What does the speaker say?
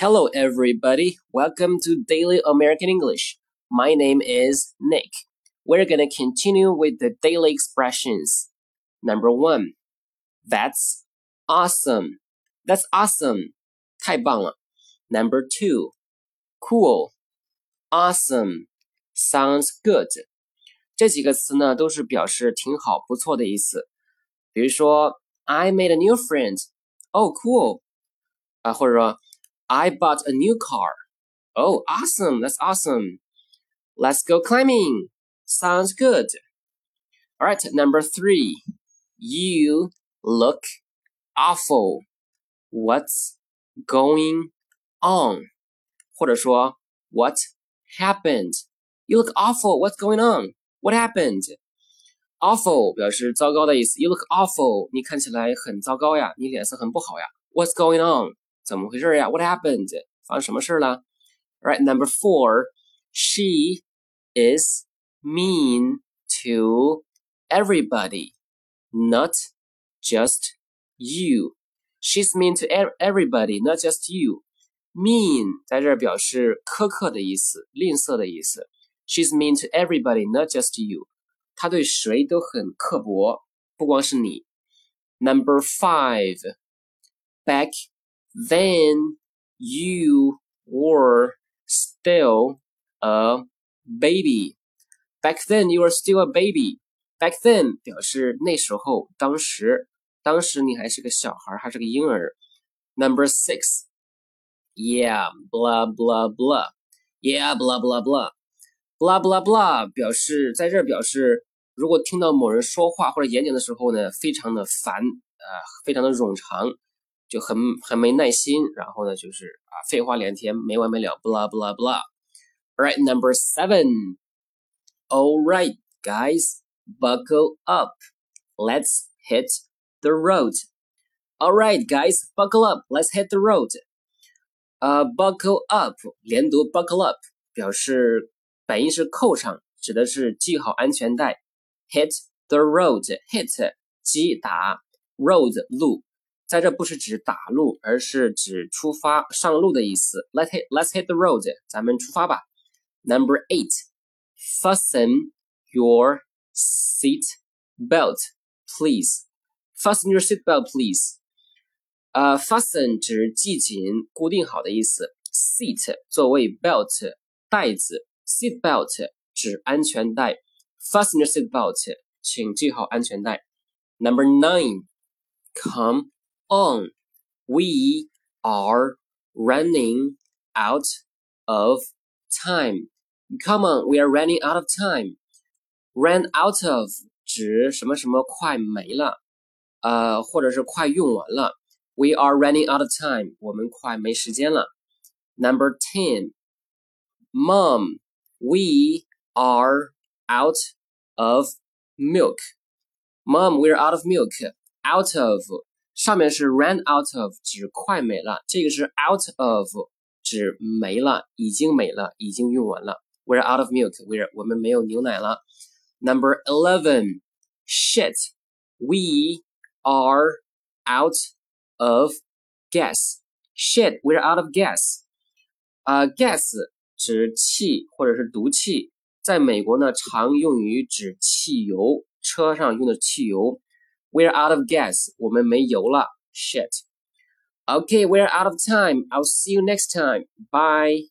Hello, everybody. Welcome to Daily American English. My name is Nick. We're going to continue with the daily expressions. Number one, that's awesome. That's awesome. 太棒了. Number two, cool. Awesome. Sounds good. 这几个词呢，都是表示挺好、不错的意思。比如说，I made a new friend. Oh, cool. 啊，或者说 I bought a new car. Oh, awesome. That's awesome. Let's go climbing. Sounds good. All right, number three. You look awful. What's going on? 或者说 What happened? You look awful. What's going on? What happened? Awful 表示糟糕的意思。You look awful. 你看起来很糟糕呀，你脸色很不好呀。What's going on? 怎么回事呀？What happened？发生什么事了？Right, number four, she is mean to everybody, not just you. She's mean to everybody, not just you. Mean 在这儿表示苛刻的意思，吝啬的意思。She's mean to everybody, not just you. 她对谁都很刻薄，不光是你。Number five, back then you were still a baby. Back then you were still a baby. Back then 表示那时候，当时，当时你还是个小孩，还是个婴儿。Number six, yeah, blah blah blah, yeah, blah blah blah, blah blah blah 表示在这儿表示，如果听到某人说话或者演讲的时候呢，非常的烦，呃，非常的冗长。 就很很没耐心，然后呢，就是啊，废话连天，没完没了，blah blah blah。Alright, number seven. All right, guys, buckle up. Let's hit the road. All right, guys, buckle up. Let's hit the road. 呃，buckle up 连读 buckle up 表示本意是扣上，指的是系好安全带。Hit the road, hit 击打 road 路。 在这不是指打路，而是指出发上路的意思。Let's hit Let's hit the road，咱们出发吧。Number eight, fasten your seat belt, please. Fasten your seat belt, please. 呃，fasten 指系紧、固定好的意思。Seat 作为 belt 带子，seat belt 指安全带。Fasten your seat belt，请系好安全带。Number nine, come on. We are running out of time. Come on, we are running out of time. Run out of 指什么什么快没了，呃，或者是快用完了。We are running out of time. 我们快没时间了。Number ten, Mom, we are out of milk. Mom, we're out of milk. Out of 上面是 ran out of 指快没了，这个是 out of 指没了，已经没了，已经用完了。We're out of milk. We're 我们没有牛奶了。Number eleven, shit. We are out of gas. Shit, we're out of gas. 啊、uh,，gas 指气或者是毒气，在美国呢常用于指汽油，车上用的汽油。 we're out of gas. 我们没油了。Shit. Okay, we're out of time. I'll see you next time. Bye.